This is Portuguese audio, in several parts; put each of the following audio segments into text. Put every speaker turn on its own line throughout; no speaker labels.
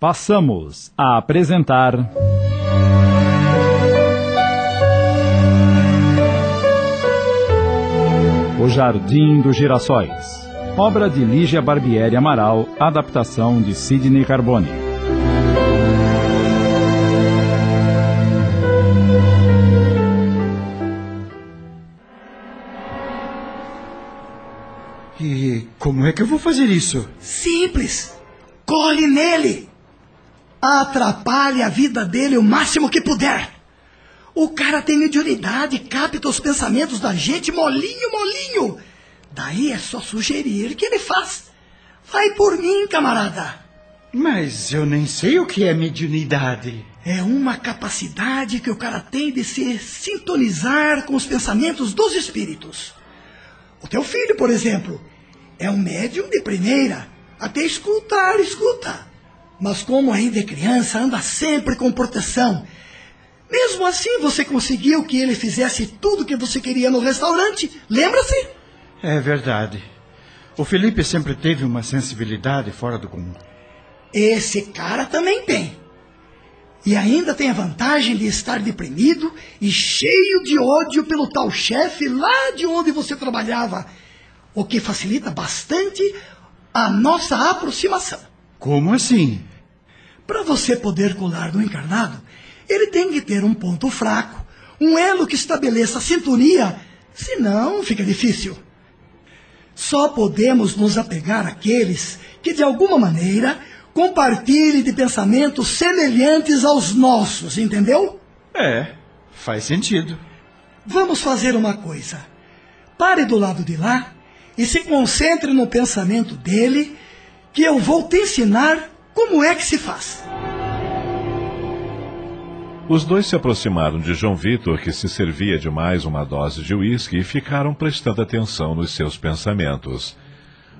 Passamos a apresentar. O Jardim dos Girassóis. Obra de Lígia Barbieri Amaral, adaptação de Sidney Carbone.
E como é que eu vou fazer isso?
Simples. Colhe nele. Atrapalhe a vida dele o máximo que puder. O cara tem mediunidade, capta os pensamentos da gente molinho, molinho. Daí é só sugerir que ele faz. Vai por mim, camarada.
Mas eu nem sei o que é mediunidade.
É uma capacidade que o cara tem de se sintonizar com os pensamentos dos espíritos. O teu filho, por exemplo, é um médium de primeira. Até escutar, escuta. Mas como ainda é criança, anda sempre com proteção. Mesmo assim, você conseguiu que ele fizesse tudo que você queria no restaurante. Lembra-se?
É verdade. O Felipe sempre teve uma sensibilidade fora do comum.
Esse cara também tem. E ainda tem a vantagem de estar deprimido e cheio de ódio pelo tal chefe lá de onde você trabalhava, o que facilita bastante a nossa aproximação.
Como assim?
Para você poder colar no encarnado, ele tem que ter um ponto fraco, um elo que estabeleça sintonia, senão fica difícil. Só podemos nos apegar àqueles que, de alguma maneira, compartilhem de pensamentos semelhantes aos nossos, entendeu?
É, faz sentido.
Vamos fazer uma coisa. Pare do lado de lá e se concentre no pensamento dele, que eu vou te ensinar como é que se faz.
Os dois se aproximaram de João Vitor, que se servia de mais uma dose de uísque, e ficaram prestando atenção nos seus pensamentos.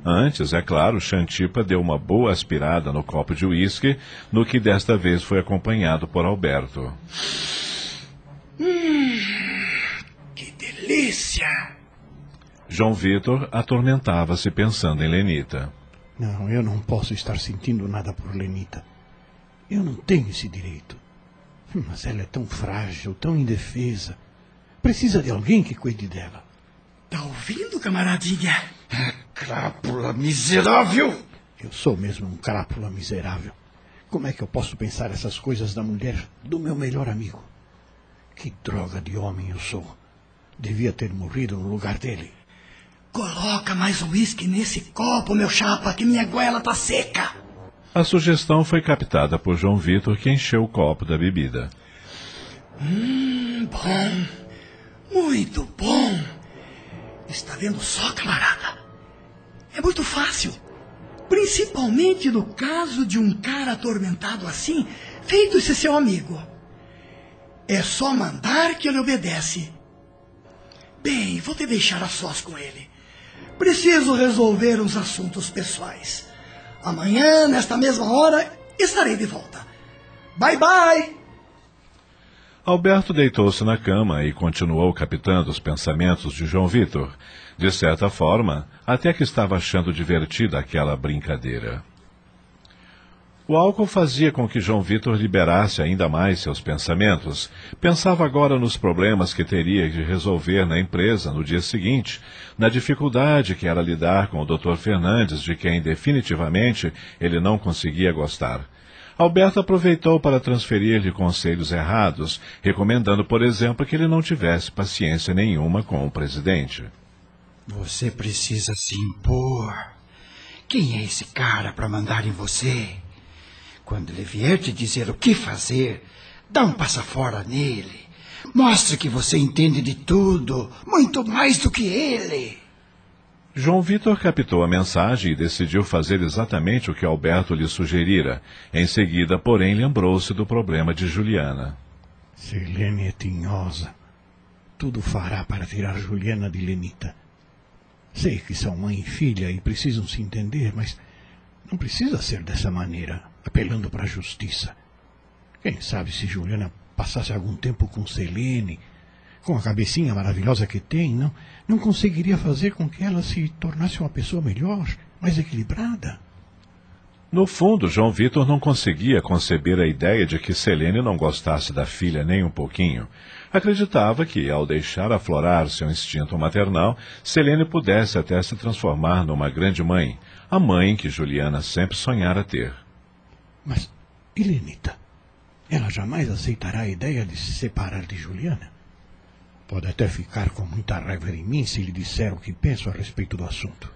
Antes, é claro, Xantipa deu uma boa aspirada no copo de uísque, no que desta vez foi acompanhado por Alberto.
Hum, que delícia!
João Vitor atormentava-se pensando em Lenita.
Não, eu não posso estar sentindo nada por Lenita. Eu não tenho esse direito. Mas ela é tão frágil, tão indefesa. Precisa de alguém que cuide dela.
Tá ouvindo, camaradinha?
Crápula miserável!
Eu sou mesmo um crápula miserável. Como é que eu posso pensar essas coisas da mulher do meu melhor amigo? Que droga de homem eu sou. Devia ter morrido no lugar dele.
Coloca mais uísque nesse copo, meu chapa, que minha goela tá seca.
A sugestão foi captada por João Vitor, que encheu o copo da bebida.
Hum, bom. Muito bom. Está vendo só, camarada? É muito fácil. Principalmente no caso de um cara atormentado assim, feito esse seu amigo. É só mandar que ele obedece. Bem, vou te deixar a sós com ele. Preciso resolver uns assuntos pessoais. Amanhã, nesta mesma hora, estarei de volta. Bye bye!
Alberto deitou-se na cama e continuou captando os pensamentos de João Vitor, de certa forma, até que estava achando divertida aquela brincadeira. O álcool fazia com que João Vitor liberasse ainda mais seus pensamentos. Pensava agora nos problemas que teria de resolver na empresa no dia seguinte, na dificuldade que era lidar com o Dr. Fernandes, de quem definitivamente ele não conseguia gostar. Alberto aproveitou para transferir-lhe conselhos errados, recomendando, por exemplo, que ele não tivesse paciência nenhuma com o presidente.
Você precisa se impor. Quem é esse cara para mandar em você? Quando ele vier te dizer o que fazer, dá um passa fora nele. Mostre que você entende de tudo, muito mais do que ele.
João Vitor captou a mensagem e decidiu fazer exatamente o que Alberto lhe sugerira. Em seguida, porém, lembrou-se do problema de Juliana.
Selene é tinhosa. Tudo fará para tirar Juliana de Lenita. Sei que são mãe e filha e precisam se entender, mas não precisa ser dessa maneira, apelando para a justiça. Quem sabe se Juliana passasse algum tempo com Selene, com a cabecinha maravilhosa que tem, não, não conseguiria fazer com que ela se tornasse uma pessoa melhor, mais equilibrada.
No fundo, João Vitor não conseguia conceber a ideia de que Selene não gostasse da filha nem um pouquinho. Acreditava que, ao deixar aflorar seu instinto maternal, Selene pudesse até se transformar numa grande mãe, a mãe que Juliana sempre sonhara ter.
Mas, Helenita, ela jamais aceitará a ideia de se separar de Juliana? Pode até ficar com muita raiva em mim se lhe disser o que penso a respeito do assunto.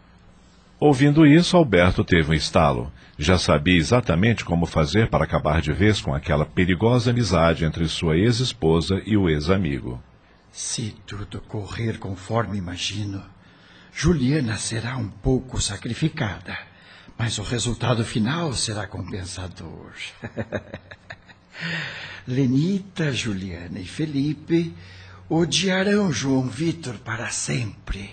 Ouvindo isso, Alberto teve um estalo. Já sabia exatamente como fazer para acabar de vez com aquela perigosa amizade entre sua ex-esposa e o ex-amigo.
Se tudo correr conforme imagino, Juliana será um pouco sacrificada, mas o resultado final será compensador. Lenita, Juliana e Felipe odiarão João Vitor para sempre.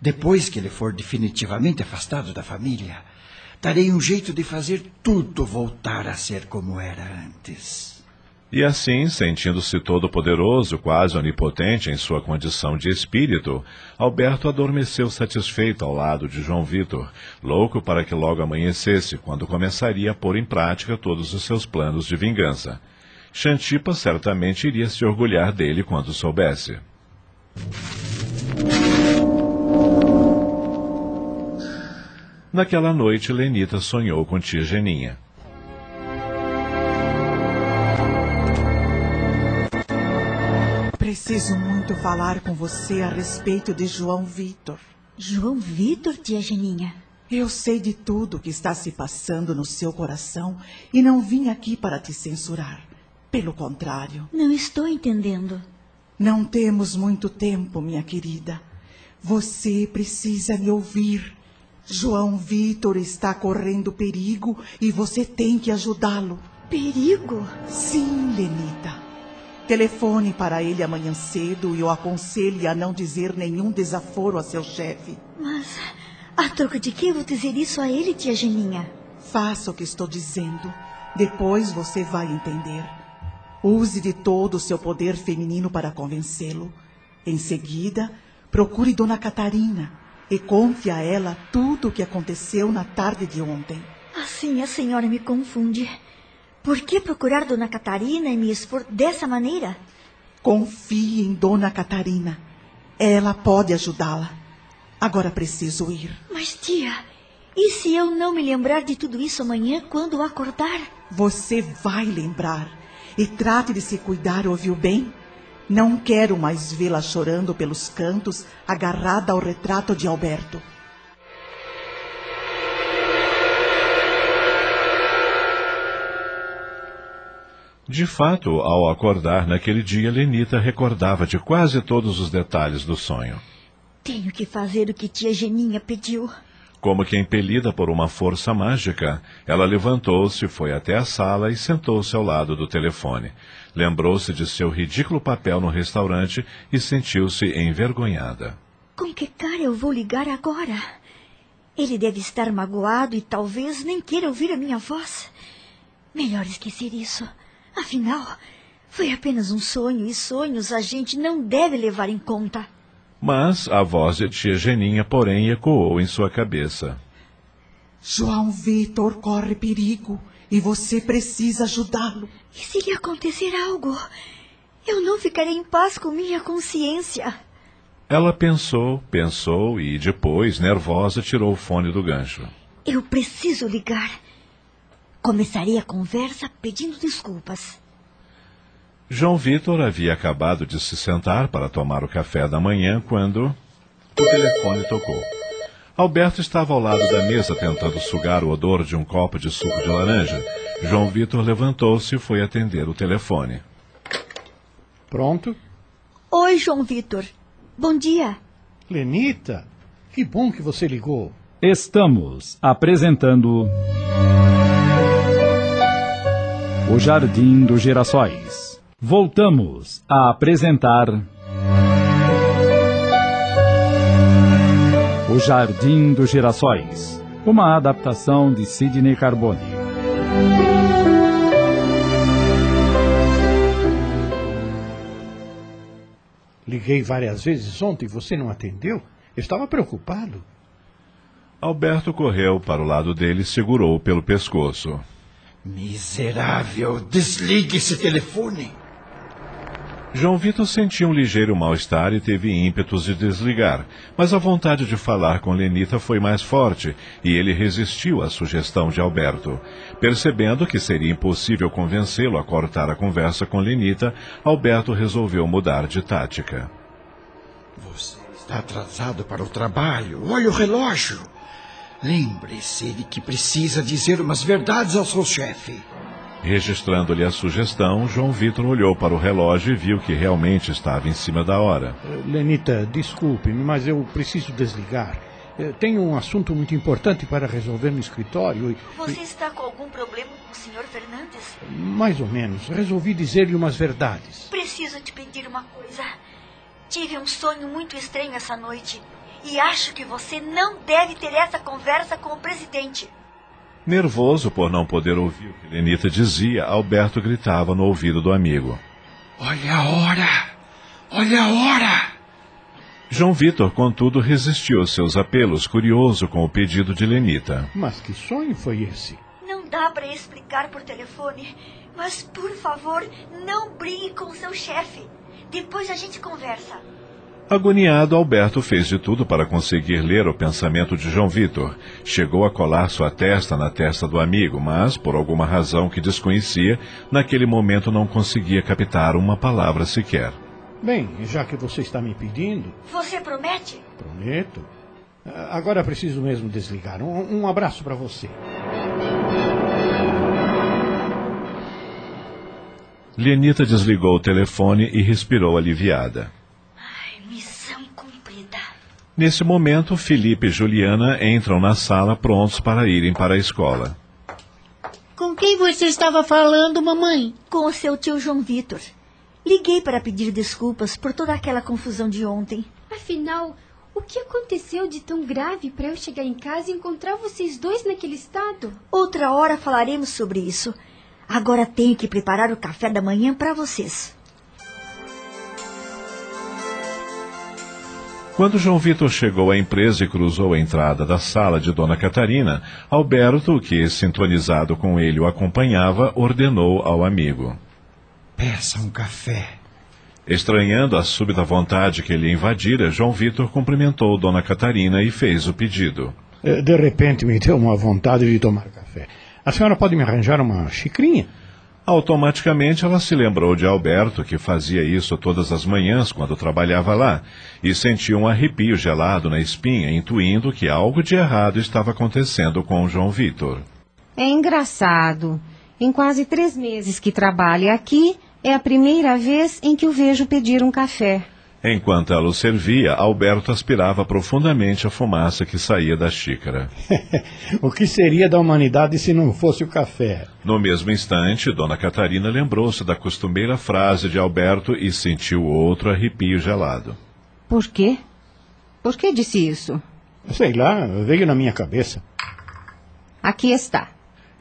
Depois que ele for definitivamente afastado da família, darei um jeito de fazer tudo voltar a ser como era antes.
E assim, sentindo-se todo poderoso, quase onipotente em sua condição de espírito, Alberto adormeceu satisfeito ao lado de João Vitor, louco para que logo amanhecesse, quando começaria a pôr em prática todos os seus planos de vingança. Xantipa certamente iria se orgulhar dele quando soubesse. Naquela noite, Lenita sonhou com tia Geninha.
Preciso muito falar com você a respeito de João Vitor.
João Vitor, tia Geninha?
Eu sei de tudo que está se passando no seu coração e não vim aqui para te censurar. Pelo contrário.
Não estou entendendo.
Não temos muito tempo, minha querida. Você precisa me ouvir. João Vitor está correndo perigo e você tem que ajudá-lo.
Perigo?
Sim, Lenita. Telefone para ele amanhã cedo e o aconselhe a não dizer nenhum desaforo a seu chefe.
Mas a troca de que vou dizer isso a ele, tia Geninha?
Faça o que estou dizendo. Depois você vai entender. Use de todo o seu poder feminino para convencê-lo. Em seguida, procure Dona Catarina e conte a ela tudo o que aconteceu na tarde de ontem.
Assim a senhora me confunde. Por que procurar Dona Catarina e me expor dessa maneira?
Confie em Dona Catarina. Ela pode ajudá-la. Agora preciso ir.
Mas, tia, e se eu não me lembrar de tudo isso amanhã quando acordar?
Você vai lembrar. E trate de se cuidar, ouviu bem? Não quero mais vê-la chorando pelos cantos, agarrada ao retrato de Alberto.
De fato, ao acordar naquele dia, Lenita recordava de quase todos os detalhes do sonho.
Tenho que fazer o que tia Geninha pediu.
Como que impelida por uma força mágica, ela levantou-se, foi até a sala e sentou-se ao lado do telefone. Lembrou-se de seu ridículo papel no restaurante e sentiu-se envergonhada.
Com que cara eu vou ligar agora? Ele deve estar magoado e talvez nem queira ouvir a minha voz. Melhor esquecer isso. Afinal, foi apenas um sonho e sonhos a gente não deve levar em conta.
Mas a voz de tia Geninha, porém, ecoou em sua cabeça.
João Vitor corre perigo e você precisa ajudá-lo.
E se lhe acontecer algo? Eu não ficarei em paz com minha consciência.
Ela pensou, pensou e depois, nervosa, tirou o fone do gancho.
Eu preciso ligar. Começarei a conversa pedindo desculpas.
João Vitor havia acabado de se sentar para tomar o café da manhã quando o telefone tocou. Alberto estava ao lado da mesa tentando sugar o odor de um copo de suco de laranja. João Vitor levantou-se e foi atender o telefone.
Pronto?
Oi, João Vitor. Bom dia.
Lenita, que bom que você ligou.
Estamos apresentando. O Jardim dos Girassóis. Voltamos a apresentar. O Jardim dos Girassóis. Uma adaptação de Sidney Carbone.
Liguei várias vezes ontem e você não atendeu. Eu estava preocupado.
Alberto correu para o lado dele e segurou pelo pescoço.
Miserável, desligue esse telefone.
João Vitor sentia um ligeiro mal-estar e teve ímpetos de desligar, mas a vontade de falar com Lenita foi mais forte e ele resistiu à sugestão de Alberto. Percebendo que seria impossível convencê-lo a cortar a conversa com Lenita, Alberto resolveu mudar de tática.
Você está atrasado para o trabalho. Olha o relógio. Lembre-se de que precisa dizer umas verdades ao seu chefe.
Registrando-lhe a sugestão, João Vitor olhou para o relógio e viu que realmente estava em cima da hora.
Lenita, desculpe-me, mas eu preciso desligar. Eh, Tenho um assunto muito importante para resolver no escritório e,
Você está com algum problema com o Sr. Fernandes?
mais ou menos, resolvi dizer-lhe umas verdades.
Preciso te pedir uma coisa. Tive um sonho muito estranho essa noite. E acho que você não deve ter essa conversa com o presidente.
Nervoso por não poder ouvir o que Lenita dizia, Alberto gritava no ouvido do amigo.
Olha a hora! Olha a hora!
João Vitor, contudo, resistiu aos seus apelos, curioso com o pedido de Lenita.
Mas que sonho foi esse?
Não dá para explicar por telefone. Mas, por favor, não brigue com seu chefe. Depois a gente conversa.
Agoniado, Alberto fez de tudo para conseguir ler o pensamento de João Vitor. Chegou a colar sua testa na testa do amigo, mas, por alguma razão que desconhecia, naquele momento não conseguia captar uma palavra sequer.
Bem, já que você está me pedindo,
Você promete?
prometo. Agora preciso mesmo desligar. Um, um abraço para você.
Lenita desligou o telefone e respirou aliviada. Nesse momento, Felipe e Juliana entram na sala prontos para irem para a escola.
Com quem você estava falando, mamãe?
Com o seu tio João Vitor. Liguei para pedir desculpas por toda aquela confusão de ontem.
Afinal, o que aconteceu de tão grave para eu chegar em casa e encontrar vocês dois naquele estado?
Outra hora falaremos sobre isso. Agora tenho que preparar o café da manhã para vocês.
Quando João Vitor chegou à empresa e cruzou a entrada da sala de Dona Catarina, Alberto, que sintonizado com ele o acompanhava, ordenou ao amigo.
Peça um café.
Estranhando a súbita vontade que lhe invadira, João Vitor cumprimentou Dona Catarina e fez o pedido.
Eh, De repente me deu uma vontade de tomar café. A senhora pode me arranjar uma xicrinha?
Automaticamente ela se lembrou de Alberto, que fazia isso todas as manhãs quando trabalhava lá, e sentiu um arrepio gelado na espinha, intuindo que algo de errado estava acontecendo com João Vitor.
É engraçado. Em quase três meses que trabalho aqui, é a primeira vez em que o vejo pedir um café.
Enquanto ela o servia, Alberto aspirava profundamente a fumaça que saía da xícara.
o que seria da humanidade se não fosse o café?
No mesmo instante, Dona Catarina lembrou-se da costumeira frase de Alberto e sentiu outro arrepio gelado.
Por quê? Por que disse isso?
Sei lá, veio na minha cabeça.
Aqui está.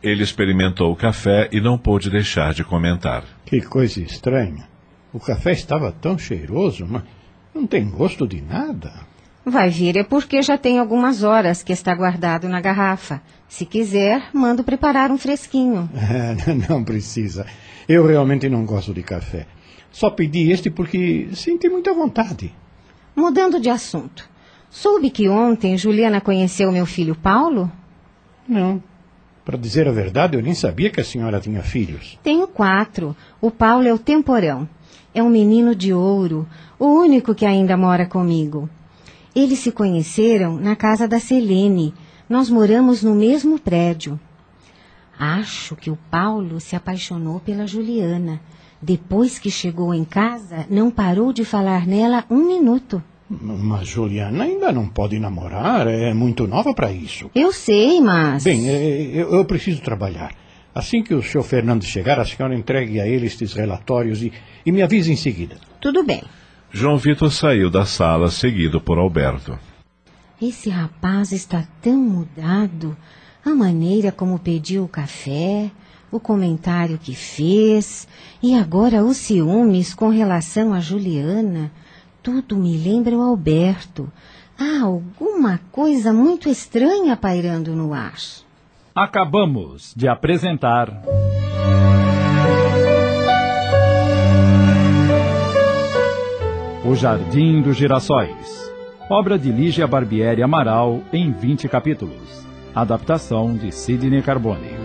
Ele experimentou o café e não pôde deixar de comentar.
Que coisa estranha. O café estava tão cheiroso, mas não tem gosto de nada.
Vai vir é porque já tem algumas horas que está guardado na garrafa. Se quiser, mando preparar um fresquinho.
não precisa. Eu realmente não gosto de café. Só pedi este porque senti muita vontade.
Mudando de assunto. Soube que ontem Juliana conheceu meu filho Paulo?
Não. Para dizer a verdade, eu nem sabia que a senhora tinha filhos.
Tenho quatro. O Paulo é o temporão. É um menino de ouro, o único que ainda mora comigo. Eles se conheceram na casa da Selene. Nós moramos no mesmo prédio. Acho que o Paulo se apaixonou pela Juliana. Depois que chegou em casa, não parou de falar nela um minuto.
Mas Juliana ainda não pode namorar, é muito nova para isso.
Eu sei, mas.
Bem, é, eu, eu preciso trabalhar. Assim que o senhor Fernando chegar, a senhora entregue a ele estes relatórios e, e me avise em seguida.
Tudo bem.
João Vitor saiu da sala, seguido por Alberto.
Esse rapaz está tão mudado. A maneira como pediu o café, o comentário que fez, e agora os ciúmes com relação a Juliana. Tudo me lembra o Alberto. Há alguma coisa muito estranha pairando no ar.
Acabamos de apresentar. O Jardim dos Girassóis. Obra de Lígia Barbieri Amaral em 20 capítulos. Adaptação de Sidney Carbone.